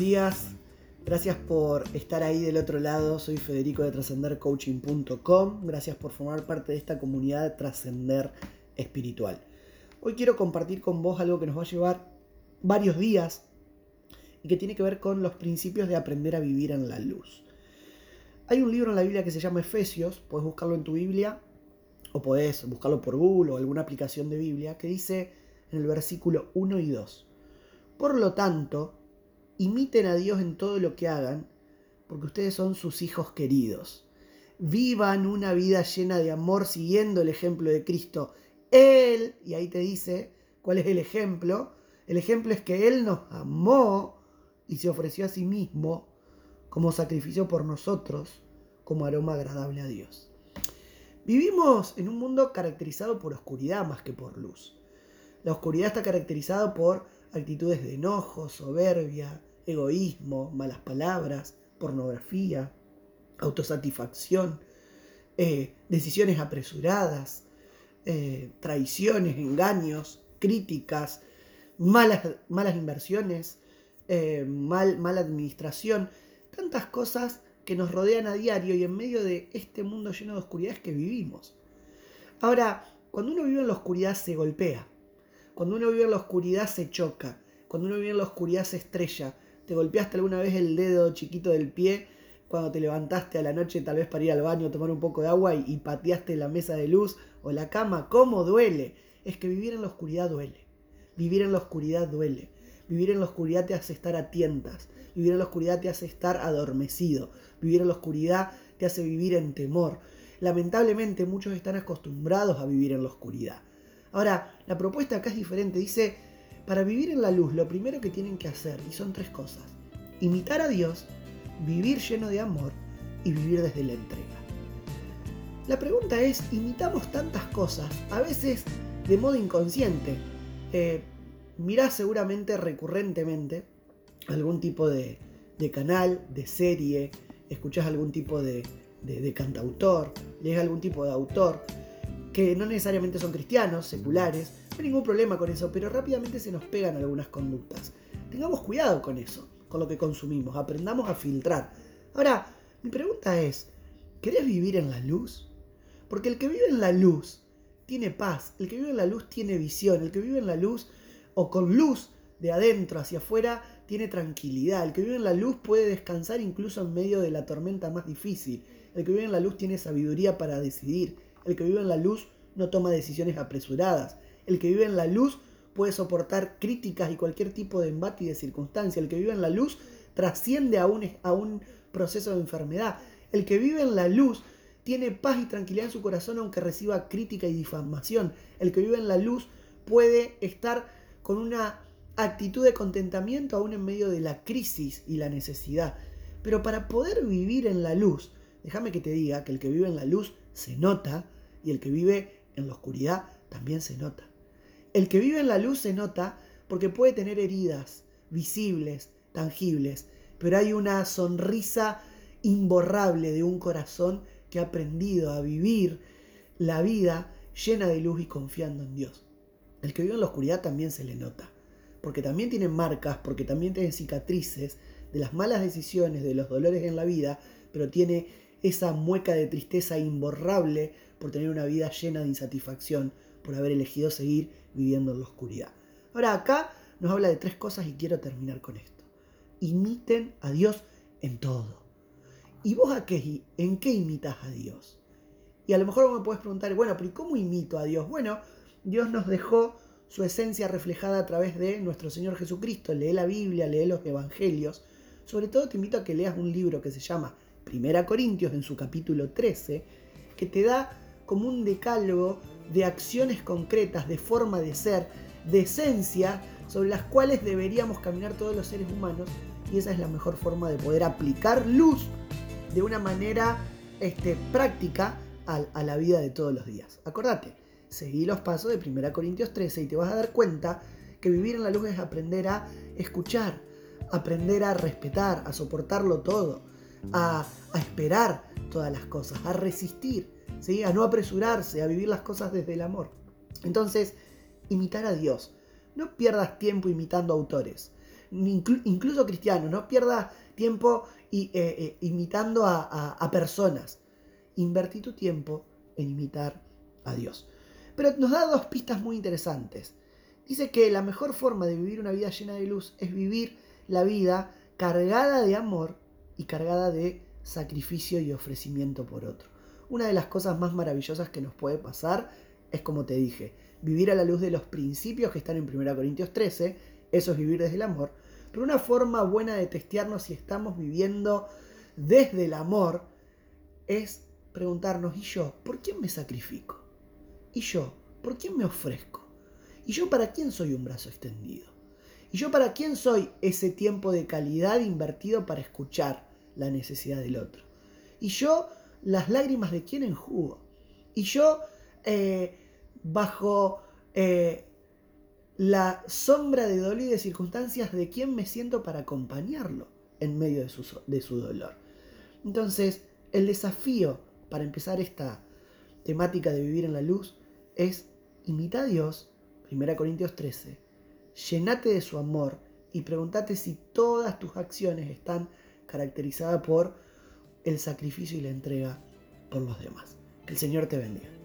días. Gracias por estar ahí del otro lado. Soy Federico de trascendercoaching.com. Gracias por formar parte de esta comunidad de trascender espiritual. Hoy quiero compartir con vos algo que nos va a llevar varios días y que tiene que ver con los principios de aprender a vivir en la luz. Hay un libro en la Biblia que se llama Efesios, puedes buscarlo en tu Biblia o podés buscarlo por Google o alguna aplicación de Biblia, que dice en el versículo 1 y 2. Por lo tanto, imiten a Dios en todo lo que hagan, porque ustedes son sus hijos queridos. Vivan una vida llena de amor siguiendo el ejemplo de Cristo. Él, y ahí te dice cuál es el ejemplo, el ejemplo es que Él nos amó y se ofreció a sí mismo como sacrificio por nosotros, como aroma agradable a Dios. Vivimos en un mundo caracterizado por oscuridad más que por luz. La oscuridad está caracterizada por actitudes de enojo, soberbia, egoísmo, malas palabras, pornografía, autosatisfacción, eh, decisiones apresuradas, eh, traiciones, engaños, críticas, malas, malas inversiones, eh, mal, mala administración, tantas cosas que nos rodean a diario y en medio de este mundo lleno de oscuridades que vivimos. Ahora, cuando uno vive en la oscuridad se golpea, cuando uno vive en la oscuridad se choca, cuando uno vive en la oscuridad se estrella. ¿Te golpeaste alguna vez el dedo chiquito del pie cuando te levantaste a la noche tal vez para ir al baño, tomar un poco de agua y, y pateaste la mesa de luz o la cama? ¿Cómo duele? Es que vivir en la oscuridad duele. Vivir en la oscuridad duele. Vivir en la oscuridad te hace estar a tientas. Vivir en la oscuridad te hace estar adormecido. Vivir en la oscuridad te hace vivir en temor. Lamentablemente muchos están acostumbrados a vivir en la oscuridad. Ahora, la propuesta acá es diferente. Dice, para vivir en la luz, lo primero que tienen que hacer, y son tres cosas, imitar a Dios, vivir lleno de amor y vivir desde la entrega. La pregunta es, imitamos tantas cosas, a veces de modo inconsciente. Eh, mirás seguramente recurrentemente algún tipo de, canal, de serie, escuchás algún tipo de, de cantautor, lees algún tipo de autor, que no necesariamente son cristianos, seculares, no hay ningún problema con eso, pero rápidamente se nos pegan algunas conductas. Tengamos cuidado con eso, con lo que consumimos, aprendamos a filtrar. Ahora, mi pregunta es, ¿querés vivir en la luz? Porque el que vive en la luz tiene paz, el que vive en la luz tiene visión, el que vive en la luz o con luz de adentro hacia afuera tiene tranquilidad, el que vive en la luz puede descansar incluso en medio de la tormenta más difícil, el que vive en la luz tiene sabiduría para decidir, el que vive en la luz no toma decisiones apresuradas. El que vive en la luz puede soportar críticas y cualquier tipo de embate y de circunstancia. El que vive en la luz trasciende a un, a un proceso de enfermedad. El que vive en la luz tiene paz y tranquilidad en su corazón aunque reciba crítica y difamación. El que vive en la luz puede estar con una actitud de contentamiento aún en medio de la crisis y la necesidad. Pero para poder vivir en la luz, déjame que te diga que el que vive en la luz se nota y el que vive en la oscuridad también se nota. El que vive en la luz se nota porque puede tener heridas visibles, tangibles, pero hay una sonrisa imborrable de un corazón que ha aprendido a vivir la vida llena de luz y confiando en Dios. El que vive en la oscuridad también se le nota, porque también tiene marcas, porque también tiene cicatrices de las malas decisiones, de los dolores en la vida, pero tiene esa mueca de tristeza imborrable por tener una vida llena de insatisfacción, por haber elegido seguir viviendo en la oscuridad. Ahora acá nos habla de tres cosas y quiero terminar con esto. Imiten a Dios en todo. ¿Y vos a en qué imitas a Dios? Y a lo mejor me puedes preguntar, bueno, pero ¿y cómo imito a Dios? Bueno, Dios nos dejó su esencia reflejada a través de nuestro Señor Jesucristo. Lee la Biblia, lee los Evangelios. Sobre todo te invito a que leas un libro que se llama Primera Corintios en su capítulo 13, que te da como un decálogo de acciones concretas, de forma de ser, de esencia, sobre las cuales deberíamos caminar todos los seres humanos. Y esa es la mejor forma de poder aplicar luz de una manera este, práctica a, a la vida de todos los días. Acordate, seguí los pasos de 1 Corintios 13 y te vas a dar cuenta que vivir en la luz es aprender a escuchar, aprender a respetar, a soportarlo todo, a, esperar todas las cosas, a resistir, a no apresurarse, a vivir las cosas desde el amor. Entonces, imitar a Dios. No pierdas tiempo imitando autores. incluso cristiano, no pierda tiempo eh, eh, imitando a, personas. Invertí tu tiempo en imitar a Dios. Pero nos da dos pistas muy interesantes. Dice que la mejor forma de vivir una vida llena de luz es vivir la vida cargada de amor y cargada de sacrificio y ofrecimiento por otro. Una de las cosas más maravillosas que nos puede pasar es, como te dije, vivir a la luz de los principios que están en 1 Corintios 13, eso es vivir desde el amor, pero una forma buena de testearnos si estamos viviendo desde el amor es preguntarnos, ¿y yo por quién me sacrifico? ¿Y yo por quién me ofrezco? ¿Y yo para quién soy un brazo extendido? ¿Y yo para quién soy ese tiempo de calidad invertido para escuchar la necesidad del otro? ¿Y yo las lágrimas de quién enjugo? ¿Y yo eh, bajo eh, la sombra de dolor y de circunstancias de quién me siento para acompañarlo en medio de su, de su dolor. Entonces, el desafío para empezar esta temática de vivir en la luz es imita a Dios, 1 Corintios 13, llenate de su amor y pregúntate si todas tus acciones están caracterizadas por el sacrificio y la entrega por los demás. Que el Señor te bendiga.